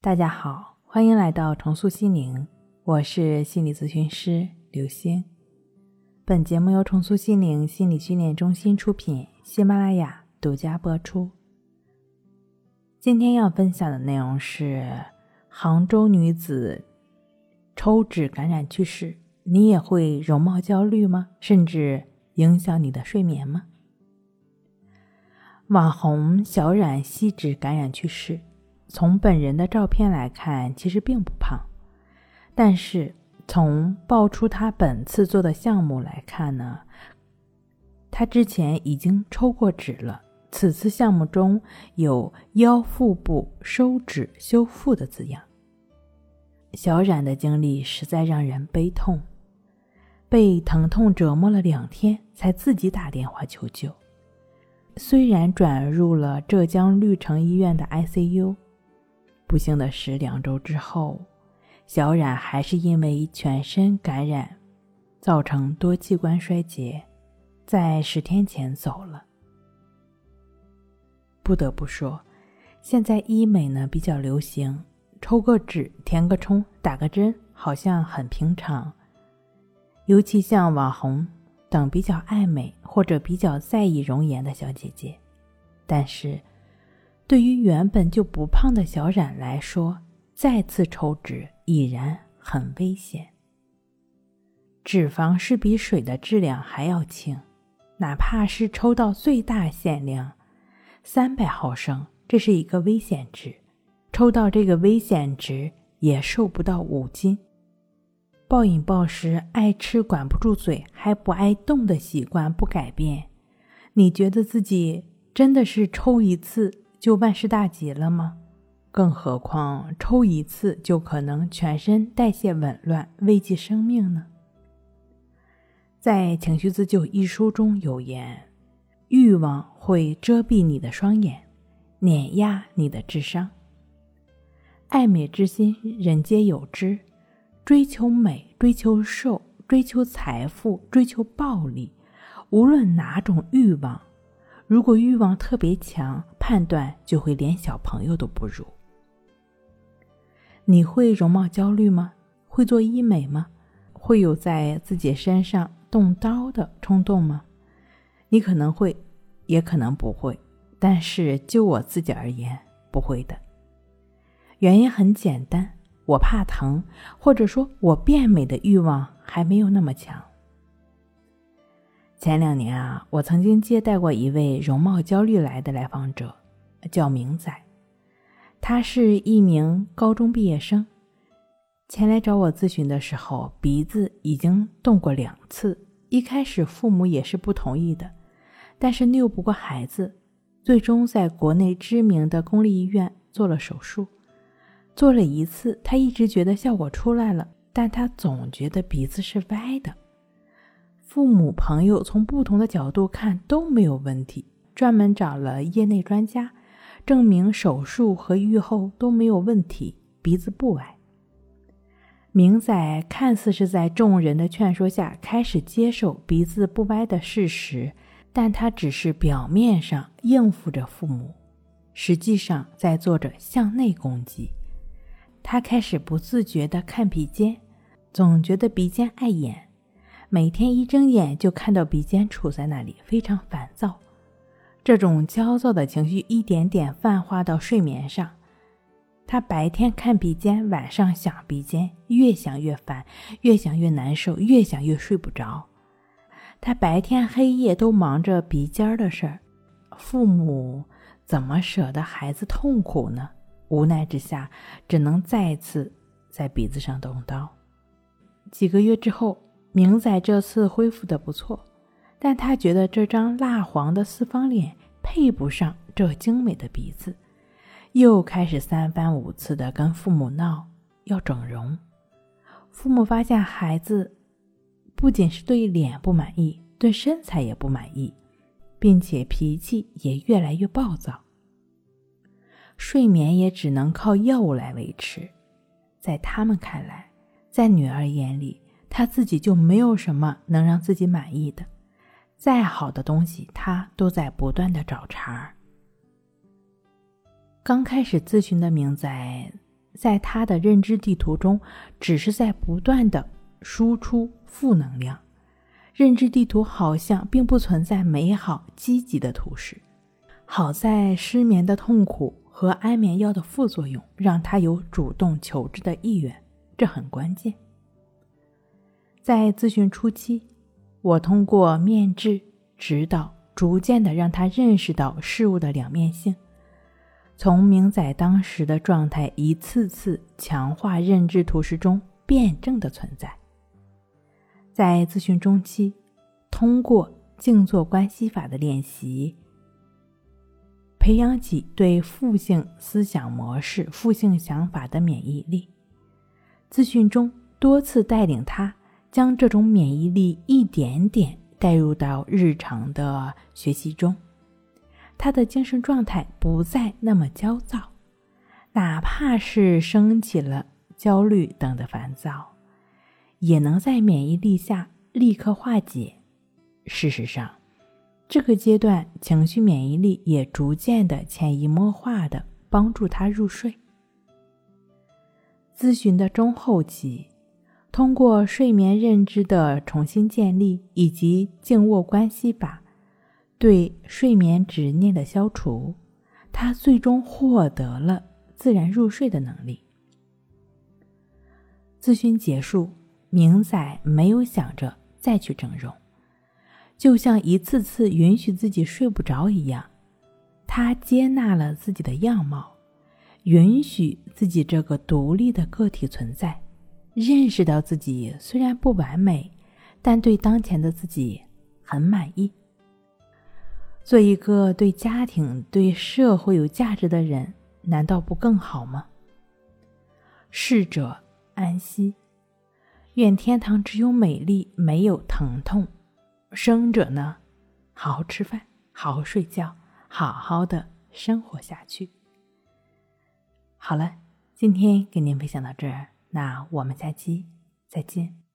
大家好，欢迎来到重塑心灵，我是心理咨询师刘星。本节目由重塑心灵心理训练中心出品，喜马拉雅独家播出。今天要分享的内容是：杭州女子抽脂感染去世，你也会容貌焦虑吗？甚至影响你的睡眠吗？网红小冉吸脂感染去世。从本人的照片来看，其实并不胖，但是从爆出他本次做的项目来看呢，他之前已经抽过脂了。此次项目中有腰腹部收脂修复的字样。小冉的经历实在让人悲痛，被疼痛折磨了两天，才自己打电话求救。虽然转入了浙江绿城医院的 ICU。不幸的是，两周之后，小冉还是因为全身感染，造成多器官衰竭，在十天前走了。不得不说，现在医美呢比较流行，抽个脂、填个充、打个针，好像很平常。尤其像网红等比较爱美或者比较在意容颜的小姐姐，但是。对于原本就不胖的小冉来说，再次抽脂已然很危险。脂肪是比水的质量还要轻，哪怕是抽到最大限量三百毫升，这是一个危险值，抽到这个危险值也瘦不到五斤。暴饮暴食、爱吃管不住嘴还不爱动的习惯不改变，你觉得自己真的是抽一次？就万事大吉了吗？更何况抽一次就可能全身代谢紊乱，危及生命呢？在《情绪自救》一书中有言：“欲望会遮蔽你的双眼，碾压你的智商。爱美之心，人皆有之。追求美、追求瘦、追求财富、追求暴力，无论哪种欲望。”如果欲望特别强，判断就会连小朋友都不如。你会容貌焦虑吗？会做医美吗？会有在自己身上动刀的冲动吗？你可能会，也可能不会。但是就我自己而言，不会的。原因很简单，我怕疼，或者说我变美的欲望还没有那么强。前两年啊，我曾经接待过一位容貌焦虑来的来访者，叫明仔。他是一名高中毕业生，前来找我咨询的时候，鼻子已经动过两次。一开始父母也是不同意的，但是拗不过孩子，最终在国内知名的公立医院做了手术。做了一次，他一直觉得效果出来了，但他总觉得鼻子是歪的。父母朋友从不同的角度看都没有问题，专门找了业内专家，证明手术和愈后都没有问题，鼻子不歪。明仔看似是在众人的劝说下开始接受鼻子不歪的事实，但他只是表面上应付着父母，实际上在做着向内攻击。他开始不自觉地看鼻尖，总觉得鼻尖碍眼。每天一睁眼就看到鼻尖杵在那里，非常烦躁。这种焦躁的情绪一点点泛化到睡眠上。他白天看鼻尖，晚上想鼻尖，越想越烦，越想越难受，越想越睡不着。他白天黑夜都忙着鼻尖的事儿，父母怎么舍得孩子痛苦呢？无奈之下，只能再次在鼻子上动刀。几个月之后。明仔这次恢复的不错，但他觉得这张蜡黄的四方脸配不上这精美的鼻子，又开始三番五次的跟父母闹要整容。父母发现孩子不仅是对脸不满意，对身材也不满意，并且脾气也越来越暴躁，睡眠也只能靠药物来维持。在他们看来，在女儿眼里。他自己就没有什么能让自己满意的，再好的东西他都在不断的找茬儿。刚开始咨询的明仔在他的认知地图中，只是在不断的输出负能量。认知地图好像并不存在美好积极的图示。好在失眠的痛苦和安眠药的副作用让他有主动求治的意愿，这很关键。在咨询初期，我通过面质指导，逐渐的让他认识到事物的两面性。从明仔当时的状态，一次次强化认知图示中辩证的存在。在咨询中期，通过静坐观息法的练习，培养起对负性思想模式、负性想法的免疫力。咨询中多次带领他将这种免疫力一点点带入到日常的学习中。他的精神状态不再那么焦躁，哪怕是升起了焦虑等的烦躁，也能在免疫力下立刻化解。事实上，这个阶段情绪免疫力也逐渐的潜移默化的帮助他入睡。咨询的中后期，通过睡眠认知的重新建立以及静卧关系法。对睡眠执念的消除，他最终获得了自然入睡的能力。咨询结束，明仔没有想着再去整容，就像一次次允许自己睡不着一样，他接纳了自己的样貌，允许自己这个独立的个体存在，认识到自己虽然不完美，但对当前的自己很满意。做一个对家庭、对社会有价值的人，难道不更好吗？逝者安息，愿天堂只有美丽，没有疼痛。生者呢，好好吃饭，好好睡觉，好好的生活下去。好了，今天给您分享到这儿，那我们下期再见。